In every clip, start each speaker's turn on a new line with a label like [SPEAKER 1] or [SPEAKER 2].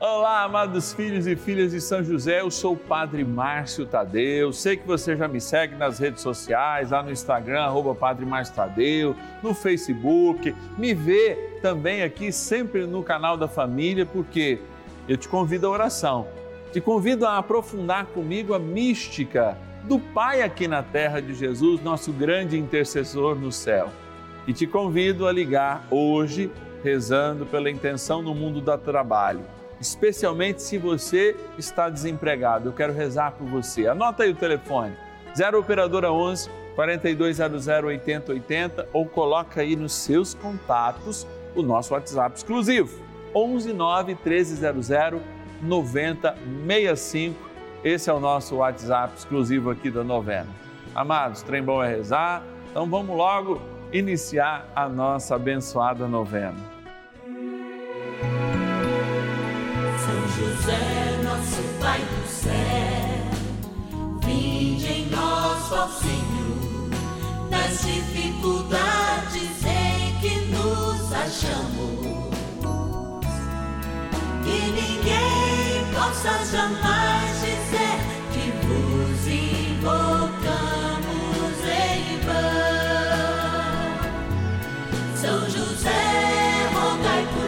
[SPEAKER 1] Olá, amados filhos e filhas de São José, eu sou o Padre Márcio Tadeu. Sei que você já me segue nas redes sociais, lá no Instagram, arroba Padre Márcio Tadeu, no Facebook, me vê também aqui sempre no canal da família, porque eu te convido à oração, te convido a aprofundar comigo a mística do Pai aqui na terra de Jesus, nosso grande intercessor no céu. E te convido a ligar hoje, rezando pela intenção no mundo do trabalho especialmente se você está desempregado. Eu quero rezar por você. Anota aí o telefone: 0 operadora 11 4200 8080 ou coloca aí nos seus contatos o nosso WhatsApp exclusivo 11 9 1300 9065. Esse é o nosso WhatsApp exclusivo aqui da novena. Amados, trem bom é rezar. Então vamos logo iniciar a nossa abençoada novena.
[SPEAKER 2] José, nosso Pai do céu, vinde em nós, ó Senhor, nas dificuldades em que nos achamos. Que ninguém possa jamais dizer que vos invocamos em vão. São José, rogai por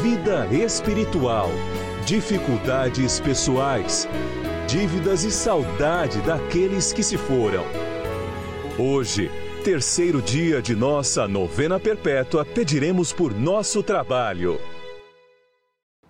[SPEAKER 3] vida espiritual, dificuldades pessoais, dívidas e saudade daqueles que se foram. Hoje, terceiro dia de nossa novena perpétua, pediremos por nosso trabalho.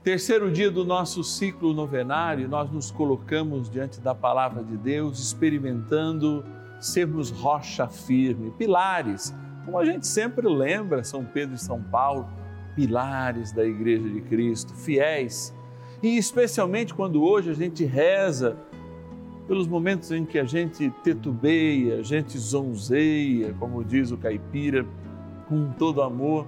[SPEAKER 1] Terceiro dia do nosso ciclo novenário, nós nos colocamos diante da palavra de Deus, experimentando sermos rocha firme, pilares, como a gente sempre lembra, São Pedro e São Paulo, pilares da Igreja de Cristo, fiéis. E especialmente quando hoje a gente reza pelos momentos em que a gente tetubeia, a gente zonzeia, como diz o caipira, com todo amor,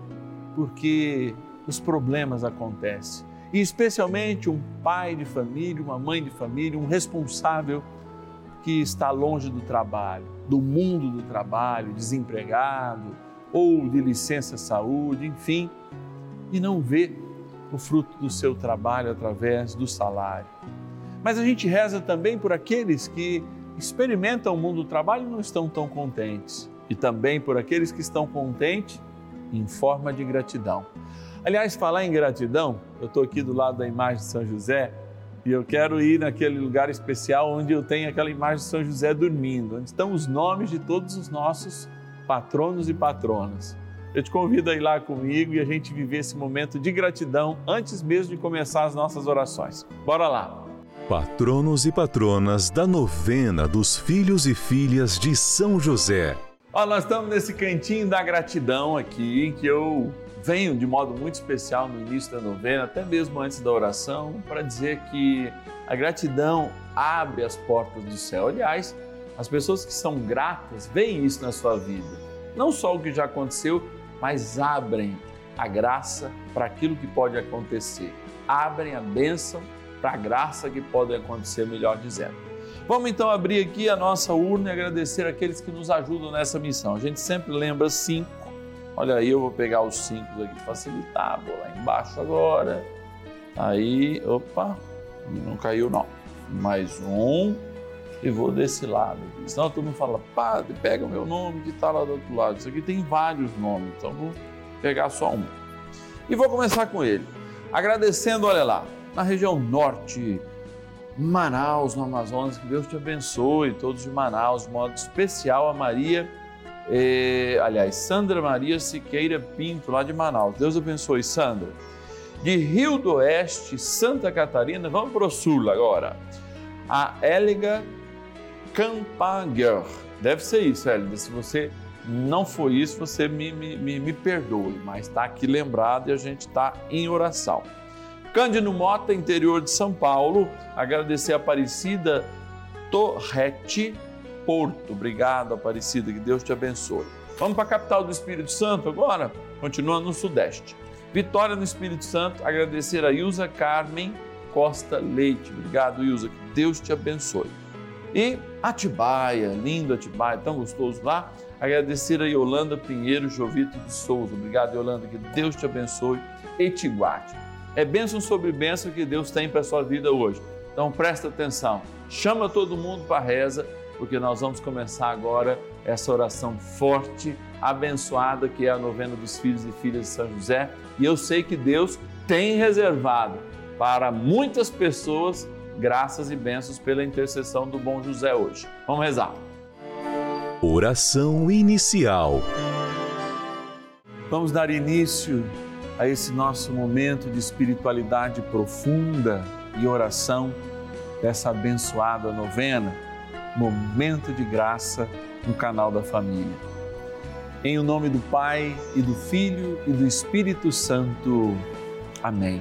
[SPEAKER 1] porque os problemas acontecem. E especialmente um pai de família, uma mãe de família, um responsável que está longe do trabalho, do mundo do trabalho, desempregado ou de licença saúde, enfim, e não vê o fruto do seu trabalho através do salário. Mas a gente reza também por aqueles que experimentam o mundo do trabalho e não estão tão contentes. E também por aqueles que estão contentes em forma de gratidão. Aliás, falar em gratidão, eu estou aqui do lado da imagem de São José e eu quero ir naquele lugar especial onde eu tenho aquela imagem de São José dormindo, onde estão os nomes de todos os nossos patronos e patronas. Eu te convido a ir lá comigo e a gente viver esse momento de gratidão antes mesmo de começar as nossas orações. Bora lá!
[SPEAKER 3] Patronos e patronas da novena dos filhos e filhas de São José.
[SPEAKER 1] Ó, nós estamos nesse cantinho da gratidão aqui, que eu venho de modo muito especial no início da novena, até mesmo antes da oração, para dizer que a gratidão abre as portas do céu. Aliás, as pessoas que são gratas veem isso na sua vida. Não só o que já aconteceu, mas abrem a graça para aquilo que pode acontecer. Abrem a bênção para a graça que pode acontecer, melhor dizendo. Vamos então abrir aqui a nossa urna e agradecer aqueles que nos ajudam nessa missão. A gente sempre lembra cinco. Olha aí, eu vou pegar os cinco aqui para facilitar. Vou lá embaixo agora. Aí, opa, não caiu não. Mais um. E vou desse lado. Senão todo mundo fala, padre, pega o meu nome que está lá do outro lado. Isso aqui tem vários nomes, então vou pegar só um. E vou começar com ele. Agradecendo, olha lá, na região norte, Manaus, no Amazonas, que Deus te abençoe, todos de Manaus, de modo especial a Maria É, aliás, Sandra Maria Siqueira Pinto, lá de Manaus. Deus abençoe, Sandra. De Rio do Oeste, Santa Catarina, vamos para o sul agora. A Éliga Campaguer. Deve ser isso, Hélida. Se você não foi isso, você me, me, me, me perdoe, mas está aqui lembrado e a gente está em oração. Cândido Mota, interior de São Paulo, agradecer a Aparecida Torrete Porto. Obrigado, Aparecida, que Deus te abençoe. Vamos para a capital do Espírito Santo agora, continuando no Sudeste. Vitória no Espírito Santo, agradecer a Ilza Carmen Costa Leite. Obrigado, Ilza, que Deus te abençoe. E Atibaia, lindo Atibaia, tão gostoso lá. Agradecer a Yolanda Pinheiro Jovito de Souza. Obrigado, Yolanda, que Deus te abençoe e te guarde. É bênção sobre bênção que Deus tem para a sua vida hoje. Então presta atenção, chama todo mundo para reza, porque nós vamos começar agora essa oração forte, abençoada, que é a novena dos filhos e filhas de São José. E eu sei que Deus tem reservado para muitas pessoas graças e bênçãos pela intercessão do bom José hoje. Vamos rezar.
[SPEAKER 3] Oração inicial.
[SPEAKER 1] Vamos dar início a esse nosso momento de espiritualidade profunda e oração dessa abençoada novena, momento de graça no canal da família. Em o nome do Pai e do Filho e do Espírito Santo. Amém.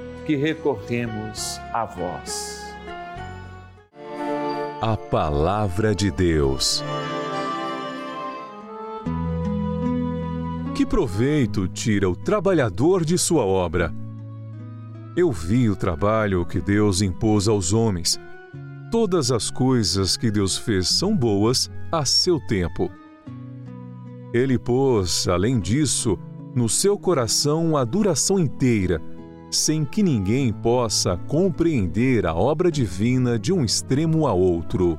[SPEAKER 1] que recorremos a vós.
[SPEAKER 3] A Palavra de Deus. Que proveito tira o trabalhador de sua obra? Eu vi o trabalho que Deus impôs aos homens. Todas as coisas que Deus fez são boas a seu tempo. Ele pôs, além disso, no seu coração a duração inteira, sem que ninguém possa compreender a obra divina de um extremo a outro.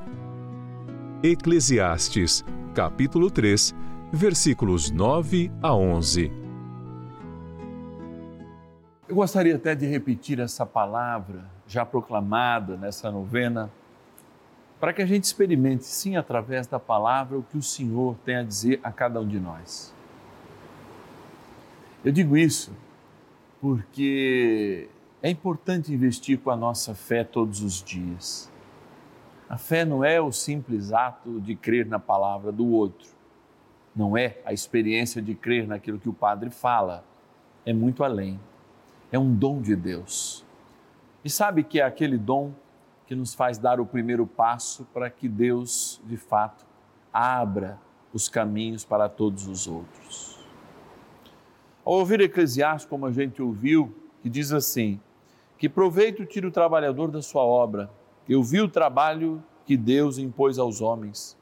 [SPEAKER 3] Eclesiastes, capítulo 3, versículos 9 a 11.
[SPEAKER 1] Eu gostaria até de repetir essa palavra já proclamada nessa novena, para que a gente experimente, sim, através da palavra, o que o Senhor tem a dizer a cada um de nós. Eu digo isso porque é importante investir com a nossa fé todos os dias. A fé não é o simples ato de crer na palavra do outro não é a experiência de crer naquilo que o padre fala, é muito além. É um dom de Deus. E sabe que é aquele dom que nos faz dar o primeiro passo para que Deus, de fato, abra os caminhos para todos os outros. Ao ouvir Eclesiastes, como a gente ouviu, que diz assim: Que proveito tira o trabalhador da sua obra? Eu vi o trabalho que Deus impôs aos homens.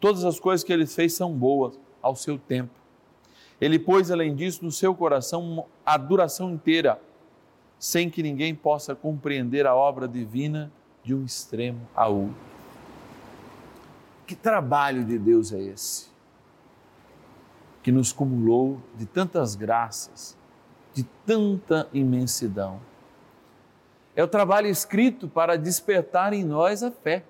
[SPEAKER 1] Todas as coisas que ele fez são boas ao seu tempo. Ele pôs, além disso, no seu coração a duração inteira, sem que ninguém possa compreender a obra divina de um extremo a outro. Que trabalho de Deus é esse? Que nos cumulou de tantas graças, de tanta imensidão. É o trabalho escrito para despertar em nós a fé.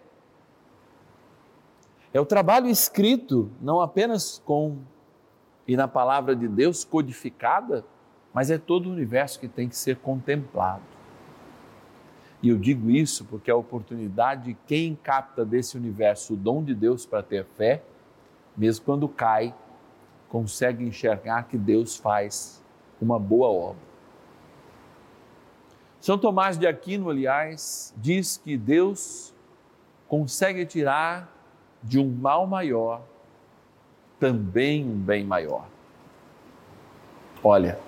[SPEAKER 1] É o trabalho escrito não apenas com e na palavra de Deus codificada, mas é todo o universo que tem que ser contemplado. E eu digo isso porque a oportunidade de quem capta desse universo o dom de Deus para ter fé, mesmo quando cai, consegue enxergar que Deus faz uma boa obra. São Tomás de Aquino, aliás, diz que Deus consegue tirar de um mal maior também um bem maior. Olha,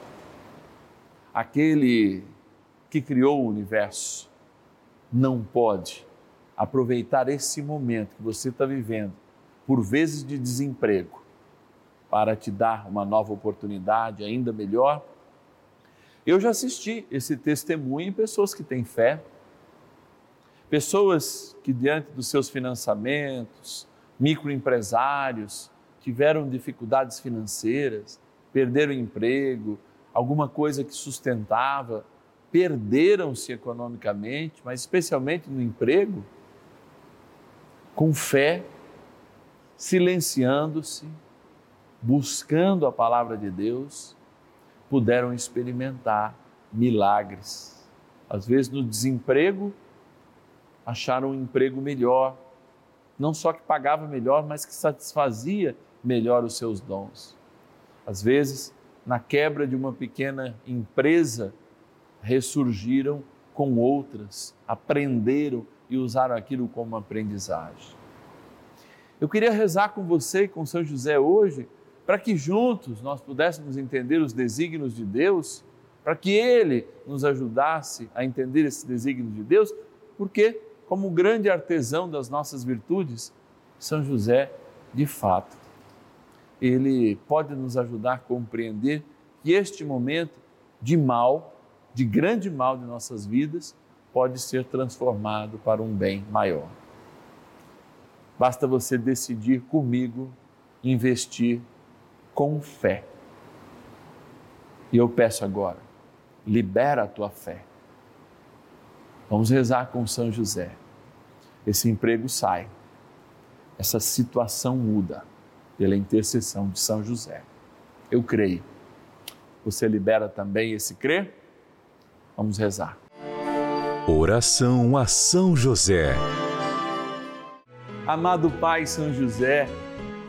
[SPEAKER 1] aquele que criou o universo não pode aproveitar esse momento que você está vivendo, por vezes de desemprego, para te dar uma nova oportunidade ainda melhor. Eu já assisti esse testemunho em pessoas que têm fé, pessoas que, diante dos seus financiamentos, microempresários, tiveram dificuldades financeiras, perderam emprego, alguma coisa que sustentava, perderam-se economicamente, mas especialmente no emprego, com fé, silenciando-se, buscando a palavra de Deus, puderam experimentar milagres. Às vezes no desemprego, acharam um emprego melhor, não só que pagava melhor, mas que satisfazia melhor os seus dons. Às vezes, na quebra de uma pequena empresa, ressurgiram com outras, aprenderam e usaram aquilo como aprendizagem. Eu queria rezar com você e com São José hoje, para que juntos nós pudéssemos entender os desígnios de Deus, para que ele nos ajudasse a entender esse desígnio de Deus, porque, como grande artesão das nossas virtudes, São José, de fato, ele pode nos ajudar a compreender que este momento de mal, de grande mal de nossas vidas, pode ser transformado para um bem maior. Basta você decidir comigo investir com fé. E eu peço agora, libera a tua fé. Vamos rezar com São José. Esse emprego sai, essa situação muda pela intercessão de São José. Eu creio. Você libera também esse crer? Vamos rezar.
[SPEAKER 3] Oração a São José.
[SPEAKER 1] Amado Pai São José,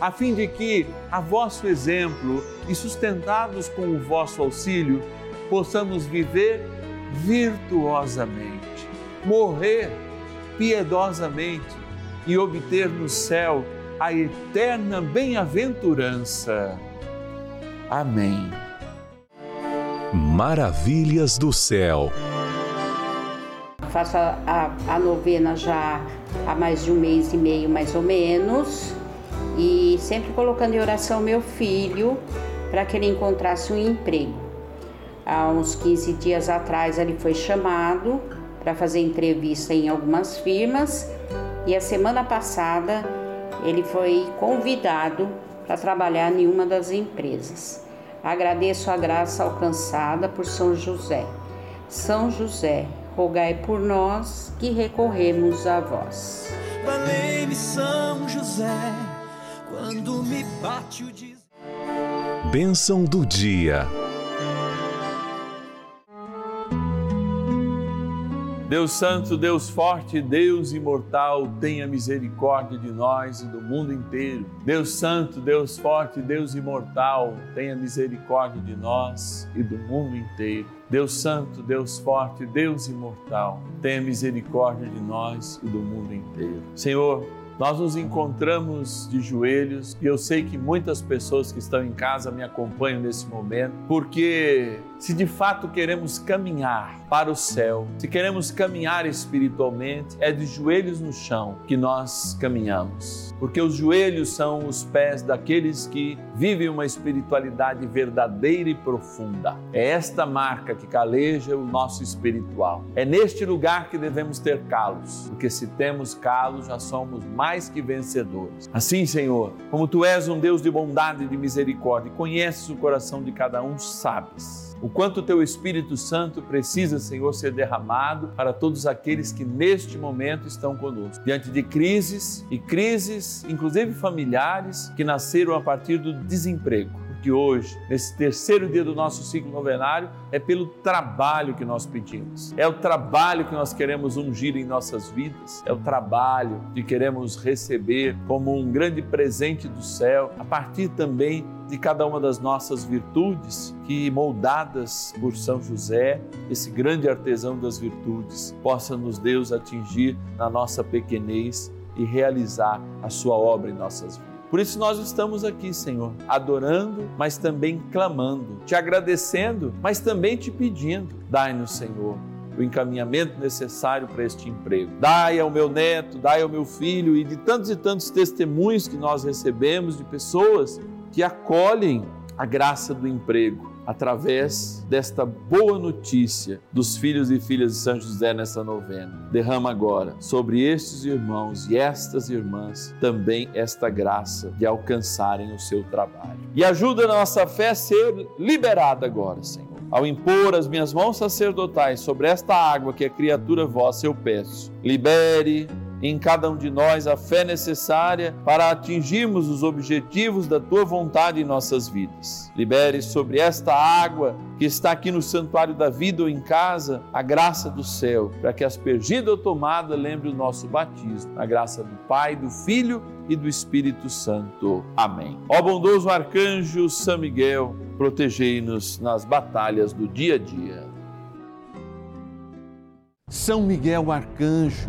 [SPEAKER 1] a fim de que, a vosso exemplo e sustentados com o vosso auxílio, possamos viver virtuosamente, morrer piedosamente e obter no céu a eterna bem-aventurança. Amém.
[SPEAKER 3] Maravilhas do céu.
[SPEAKER 4] Faço a, a, a novena já há mais de um mês e meio, mais ou menos, e sempre colocando em oração meu filho para que ele encontrasse um emprego. Há uns 15 dias atrás ele foi chamado para fazer entrevista em algumas firmas e a semana passada ele foi convidado para trabalhar em uma das empresas. Agradeço a graça alcançada por São José. São José, rogai por nós que recorremos a vós.
[SPEAKER 5] Valei-me São José, quando me bate o des...
[SPEAKER 3] Bênção do dia.
[SPEAKER 1] Deus Santo, Deus Forte, Deus Imortal, tenha misericórdia de nós e do mundo inteiro. Deus Santo, Deus Forte, Deus Imortal, tenha misericórdia de nós e do mundo inteiro. Deus Santo, Deus Forte, Deus Imortal, tenha misericórdia de nós e do mundo inteiro. Senhor, nós nos encontramos de joelhos e eu sei que muitas pessoas que estão em casa me acompanham nesse momento, porque se de fato queremos caminhar para o céu, se queremos caminhar espiritualmente, é de joelhos no chão que nós caminhamos. Porque os joelhos são os pés daqueles que vivem uma espiritualidade verdadeira e profunda. É esta marca que caleja o nosso espiritual. É neste lugar que devemos ter calos, porque se temos calos, já somos mais que vencedores. Assim, Senhor, como tu és um Deus de bondade e de misericórdia, conheces o coração de cada um, sabes o quanto o teu Espírito Santo precisa, Senhor, ser derramado para todos aqueles que neste momento estão conosco, diante de crises e crises, inclusive familiares, que nasceram a partir do desemprego que hoje, nesse terceiro dia do nosso ciclo novenário, é pelo trabalho que nós pedimos. É o trabalho que nós queremos ungir em nossas vidas, é o trabalho que queremos receber como um grande presente do céu, a partir também de cada uma das nossas virtudes, que moldadas por São José, esse grande artesão das virtudes, possa nos Deus atingir na nossa pequenez e realizar a sua obra em nossas vidas. Por isso nós estamos aqui, Senhor, adorando, mas também clamando, te agradecendo, mas também te pedindo. Dai-nos, Senhor, o encaminhamento necessário para este emprego. Dai ao meu neto, dai ao meu filho e de tantos e tantos testemunhos que nós recebemos de pessoas que acolhem a graça do emprego através desta boa notícia dos filhos e filhas de São José nessa novena. Derrama agora sobre estes irmãos e estas irmãs também esta graça de alcançarem o seu trabalho. E ajuda a nossa fé a ser liberada agora, Senhor. Ao impor as minhas mãos sacerdotais sobre esta água que é criatura vossa, eu peço, libere em cada um de nós a fé necessária para atingirmos os objetivos da tua vontade em nossas vidas. Libere sobre esta água que está aqui no santuário da vida ou em casa a graça do céu, para que aspergida ou tomada lembre o nosso batismo, a graça do Pai, do Filho e do Espírito Santo. Amém. Ó bondoso arcanjo São Miguel, protegei-nos nas batalhas do dia a dia.
[SPEAKER 6] São Miguel arcanjo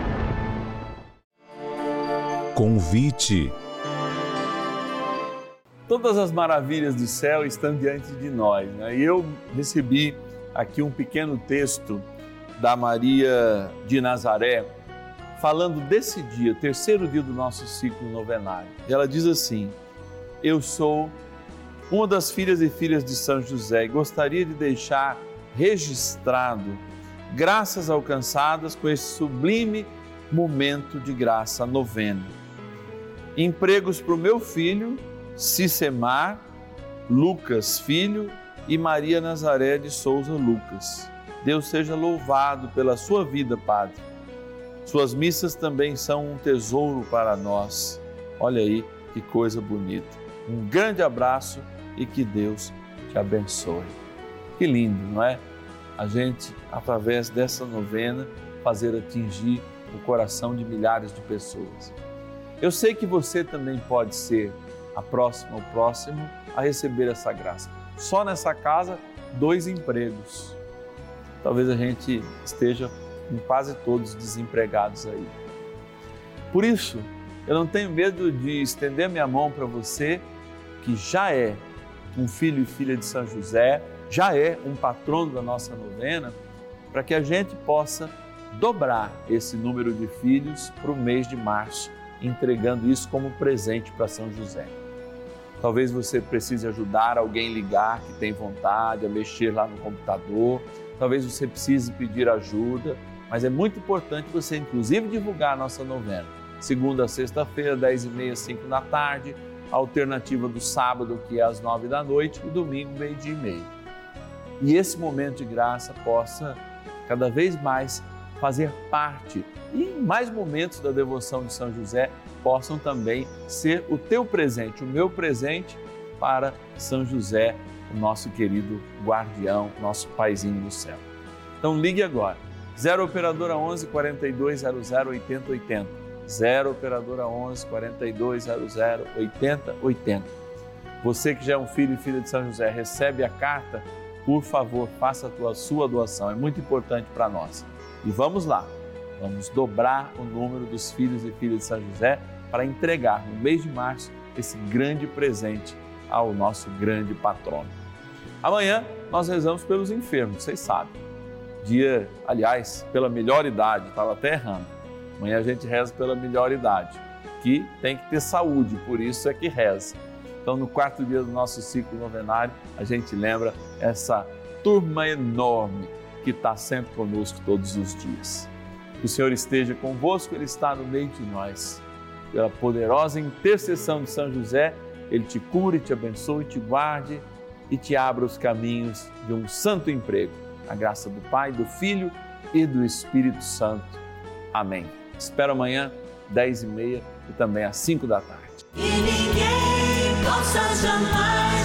[SPEAKER 3] Convite.
[SPEAKER 1] Todas as maravilhas do céu estão diante de nós. Né? E eu recebi aqui um pequeno texto da Maria de Nazaré, falando desse dia, terceiro dia do nosso ciclo novenário. Ela diz assim: Eu sou uma das filhas e filhas de São José e gostaria de deixar registrado graças alcançadas com esse sublime momento de graça novena empregos para o meu filho, Cicemar, Lucas, filho, e Maria Nazaré de Souza Lucas. Deus seja louvado pela sua vida, Padre. Suas missas também são um tesouro para nós. Olha aí que coisa bonita. Um grande abraço e que Deus te abençoe. Que lindo, não é? A gente, através dessa novena, fazer atingir o coração de milhares de pessoas. Eu sei que você também pode ser a próxima, o próximo a receber essa graça. Só nessa casa, dois empregos. Talvez a gente esteja com quase todos desempregados aí. Por isso, eu não tenho medo de estender minha mão para você que já é um filho e filha de São José, já é um patrono da nossa novena, para que a gente possa dobrar esse número de filhos para o mês de março, entregando isso como presente para São José. Talvez você precise ajudar alguém ligar que tem vontade, a mexer lá no computador. Talvez você precise pedir ajuda, mas é muito importante você, inclusive, divulgar a nossa novena. Segunda a sexta-feira, 10 e meia, 5 da tarde. Alternativa do sábado, que é às 9 da noite, e domingo, meio-dia e meio. E esse momento de graça possa cada vez mais fazer parte e mais momentos da devoção de São José possam também ser o teu presente, o meu presente para São José, o nosso querido guardião, nosso paizinho do céu. Então ligue agora, 0 operadora 11 4200 8080, 0 operadora 11 4200 8080. Você que já é um filho e filha de São José, recebe a carta, por favor, faça a tua sua doação, é muito importante para nós. E vamos lá, vamos dobrar o número dos filhos e filhas de São José para entregar no mês de março esse grande presente ao nosso grande patrono. Amanhã nós rezamos pelos enfermos, vocês sabem. Dia, aliás, pela melhor idade, estava até errando. Amanhã a gente reza pela melhor idade, que tem que ter saúde, por isso é que reza. Então, no quarto dia do nosso ciclo novenário, a gente lembra essa turma enorme que está sempre conosco todos os dias. Que o Senhor esteja convosco, Ele está no meio de nós. Pela poderosa intercessão de São José, Ele te cure, te abençoe, te guarde e te abra os caminhos de um santo emprego. A graça do Pai, do Filho e do Espírito Santo. Amém. Espero amanhã, 10 e meia e também às 5 da tarde.
[SPEAKER 2] E ninguém possa jamais